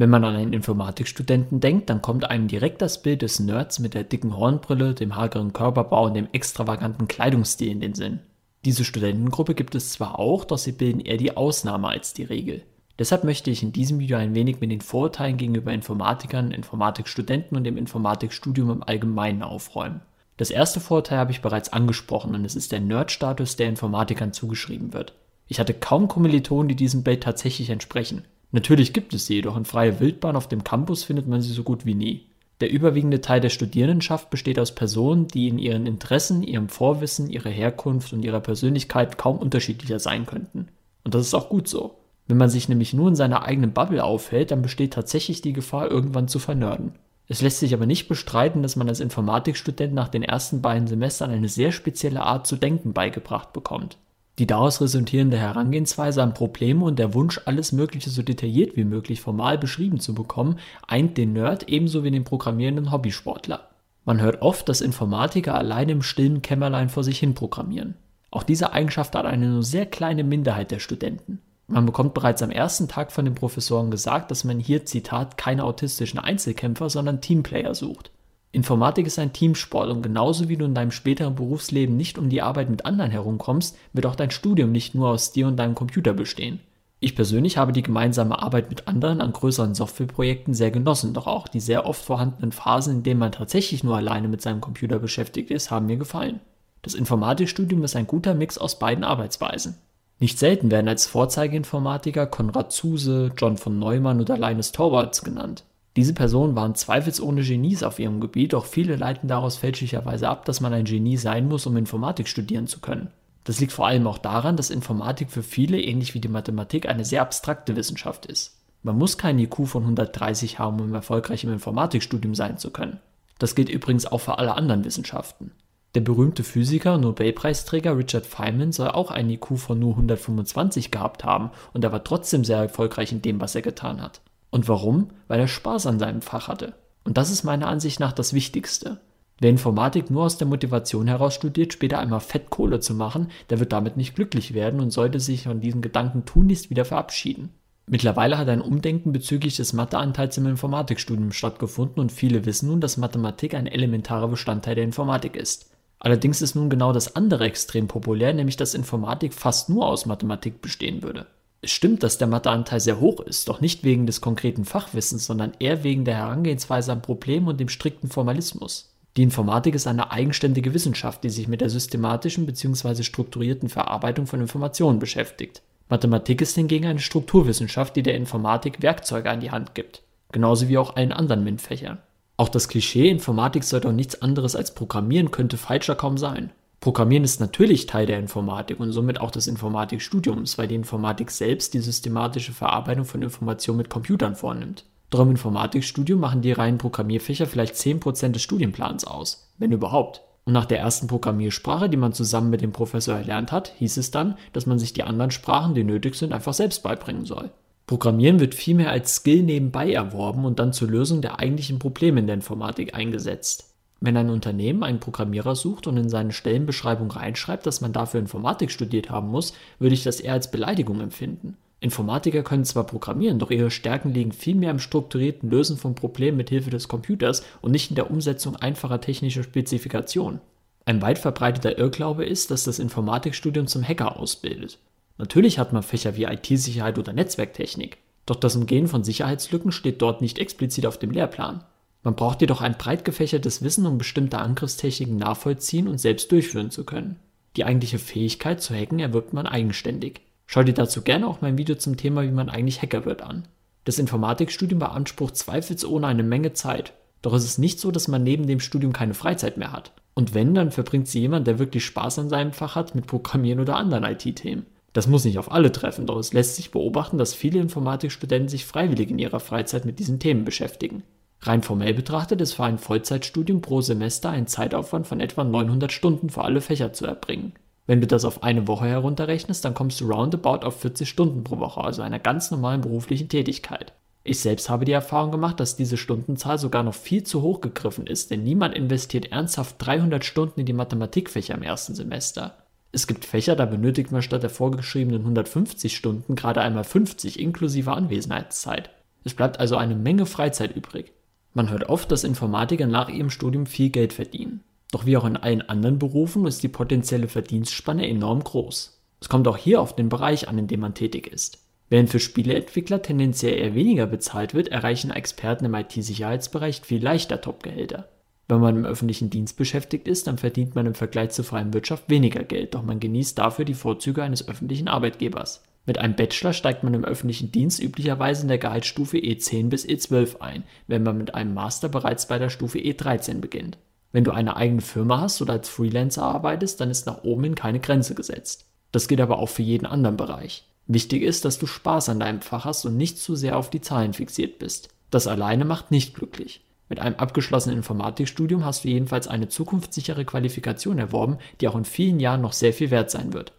Wenn man an einen Informatikstudenten denkt, dann kommt einem direkt das Bild des Nerds mit der dicken Hornbrille, dem hageren Körperbau und dem extravaganten Kleidungsstil in den Sinn. Diese Studentengruppe gibt es zwar auch, doch sie bilden eher die Ausnahme als die Regel. Deshalb möchte ich in diesem Video ein wenig mit den Vorurteilen gegenüber Informatikern, Informatikstudenten und dem Informatikstudium im Allgemeinen aufräumen. Das erste Vorurteil habe ich bereits angesprochen und es ist der Nerd-Status, der Informatikern zugeschrieben wird. Ich hatte kaum Kommilitonen, die diesem Bild tatsächlich entsprechen. Natürlich gibt es sie, jedoch in freier Wildbahn auf dem Campus findet man sie so gut wie nie. Der überwiegende Teil der Studierendenschaft besteht aus Personen, die in ihren Interessen, ihrem Vorwissen, ihrer Herkunft und ihrer Persönlichkeit kaum unterschiedlicher sein könnten. Und das ist auch gut so. Wenn man sich nämlich nur in seiner eigenen Bubble aufhält, dann besteht tatsächlich die Gefahr, irgendwann zu vernörden. Es lässt sich aber nicht bestreiten, dass man als Informatikstudent nach den ersten beiden Semestern eine sehr spezielle Art zu denken beigebracht bekommt. Die daraus resultierende Herangehensweise an Probleme und der Wunsch, alles Mögliche so detailliert wie möglich formal beschrieben zu bekommen, eint den Nerd ebenso wie den programmierenden Hobbysportler. Man hört oft, dass Informatiker allein im stillen Kämmerlein vor sich hin programmieren. Auch diese Eigenschaft hat eine nur sehr kleine Minderheit der Studenten. Man bekommt bereits am ersten Tag von den Professoren gesagt, dass man hier, Zitat, keine autistischen Einzelkämpfer, sondern Teamplayer sucht. Informatik ist ein Teamsport und genauso wie du in deinem späteren Berufsleben nicht um die Arbeit mit anderen herumkommst, wird auch dein Studium nicht nur aus dir und deinem Computer bestehen. Ich persönlich habe die gemeinsame Arbeit mit anderen an größeren Softwareprojekten sehr genossen, doch auch die sehr oft vorhandenen Phasen, in denen man tatsächlich nur alleine mit seinem Computer beschäftigt ist, haben mir gefallen. Das Informatikstudium ist ein guter Mix aus beiden Arbeitsweisen. Nicht selten werden als Vorzeigeinformatiker Konrad Zuse, John von Neumann oder Linus Torvalds genannt. Diese Personen waren zweifelsohne Genies auf ihrem Gebiet, doch viele leiten daraus fälschlicherweise ab, dass man ein Genie sein muss, um Informatik studieren zu können. Das liegt vor allem auch daran, dass Informatik für viele, ähnlich wie die Mathematik, eine sehr abstrakte Wissenschaft ist. Man muss keinen IQ von 130 haben, um erfolgreich im Informatikstudium sein zu können. Das gilt übrigens auch für alle anderen Wissenschaften. Der berühmte Physiker und Nobelpreisträger Richard Feynman soll auch einen IQ von nur 125 gehabt haben und er war trotzdem sehr erfolgreich in dem, was er getan hat. Und warum? Weil er Spaß an seinem Fach hatte. Und das ist meiner Ansicht nach das Wichtigste. Wer Informatik nur aus der Motivation heraus studiert, später einmal Fettkohle zu machen, der wird damit nicht glücklich werden und sollte sich von diesem Gedanken tunlichst wieder verabschieden. Mittlerweile hat ein Umdenken bezüglich des Matheanteils im Informatikstudium stattgefunden und viele wissen nun, dass Mathematik ein elementarer Bestandteil der Informatik ist. Allerdings ist nun genau das andere extrem populär, nämlich dass Informatik fast nur aus Mathematik bestehen würde. Es stimmt, dass der Matheanteil sehr hoch ist, doch nicht wegen des konkreten Fachwissens, sondern eher wegen der Herangehensweise am Problem und dem strikten Formalismus. Die Informatik ist eine eigenständige Wissenschaft, die sich mit der systematischen bzw. strukturierten Verarbeitung von Informationen beschäftigt. Mathematik ist hingegen eine Strukturwissenschaft, die der Informatik Werkzeuge an die Hand gibt, genauso wie auch allen anderen MINT-Fächern. Auch das Klischee, Informatik sei doch nichts anderes als Programmieren, könnte falscher kaum sein. Programmieren ist natürlich Teil der Informatik und somit auch des Informatikstudiums, weil die Informatik selbst die systematische Verarbeitung von Informationen mit Computern vornimmt. Doch im Informatikstudium machen die reinen Programmierfächer vielleicht 10% des Studienplans aus, wenn überhaupt. Und nach der ersten Programmiersprache, die man zusammen mit dem Professor erlernt hat, hieß es dann, dass man sich die anderen Sprachen, die nötig sind, einfach selbst beibringen soll. Programmieren wird vielmehr als Skill nebenbei erworben und dann zur Lösung der eigentlichen Probleme in der Informatik eingesetzt. Wenn ein Unternehmen einen Programmierer sucht und in seine Stellenbeschreibung reinschreibt, dass man dafür Informatik studiert haben muss, würde ich das eher als Beleidigung empfinden. Informatiker können zwar programmieren, doch ihre Stärken liegen vielmehr im strukturierten Lösen von Problemen mit Hilfe des Computers und nicht in der Umsetzung einfacher technischer Spezifikationen. Ein weit verbreiteter Irrglaube ist, dass das Informatikstudium zum Hacker ausbildet. Natürlich hat man Fächer wie IT-Sicherheit oder Netzwerktechnik, doch das Umgehen von Sicherheitslücken steht dort nicht explizit auf dem Lehrplan. Man braucht jedoch ein breit gefächertes Wissen, um bestimmte Angriffstechniken nachvollziehen und selbst durchführen zu können. Die eigentliche Fähigkeit zu hacken erwirbt man eigenständig. Schau dir dazu gerne auch mein Video zum Thema, wie man eigentlich Hacker wird an. Das Informatikstudium beansprucht zweifelsohne eine Menge Zeit. Doch es ist nicht so, dass man neben dem Studium keine Freizeit mehr hat. Und wenn, dann verbringt sie jemand, der wirklich Spaß an seinem Fach hat, mit Programmieren oder anderen IT-Themen. Das muss nicht auf alle treffen, doch es lässt sich beobachten, dass viele Informatikstudenten sich freiwillig in ihrer Freizeit mit diesen Themen beschäftigen. Rein formell betrachtet ist für ein Vollzeitstudium pro Semester ein Zeitaufwand von etwa 900 Stunden für alle Fächer zu erbringen. Wenn du das auf eine Woche herunterrechnest, dann kommst du roundabout auf 40 Stunden pro Woche, also einer ganz normalen beruflichen Tätigkeit. Ich selbst habe die Erfahrung gemacht, dass diese Stundenzahl sogar noch viel zu hoch gegriffen ist, denn niemand investiert ernsthaft 300 Stunden in die Mathematikfächer im ersten Semester. Es gibt Fächer, da benötigt man statt der vorgeschriebenen 150 Stunden gerade einmal 50 inklusive Anwesenheitszeit. Es bleibt also eine Menge Freizeit übrig. Man hört oft, dass Informatiker nach ihrem Studium viel Geld verdienen. Doch wie auch in allen anderen Berufen ist die potenzielle Verdienstspanne enorm groß. Es kommt auch hier auf den Bereich an, in dem man tätig ist. Während für Spieleentwickler tendenziell eher weniger bezahlt wird, erreichen Experten im IT-Sicherheitsbereich viel leichter Top-Gehälter. Wenn man im öffentlichen Dienst beschäftigt ist, dann verdient man im Vergleich zur freien Wirtschaft weniger Geld, doch man genießt dafür die Vorzüge eines öffentlichen Arbeitgebers. Mit einem Bachelor steigt man im öffentlichen Dienst üblicherweise in der Gehaltsstufe E10 bis E12 ein, wenn man mit einem Master bereits bei der Stufe E13 beginnt. Wenn du eine eigene Firma hast oder als Freelancer arbeitest, dann ist nach oben hin keine Grenze gesetzt. Das gilt aber auch für jeden anderen Bereich. Wichtig ist, dass du Spaß an deinem Fach hast und nicht zu sehr auf die Zahlen fixiert bist. Das alleine macht nicht glücklich. Mit einem abgeschlossenen Informatikstudium hast du jedenfalls eine zukunftssichere Qualifikation erworben, die auch in vielen Jahren noch sehr viel wert sein wird.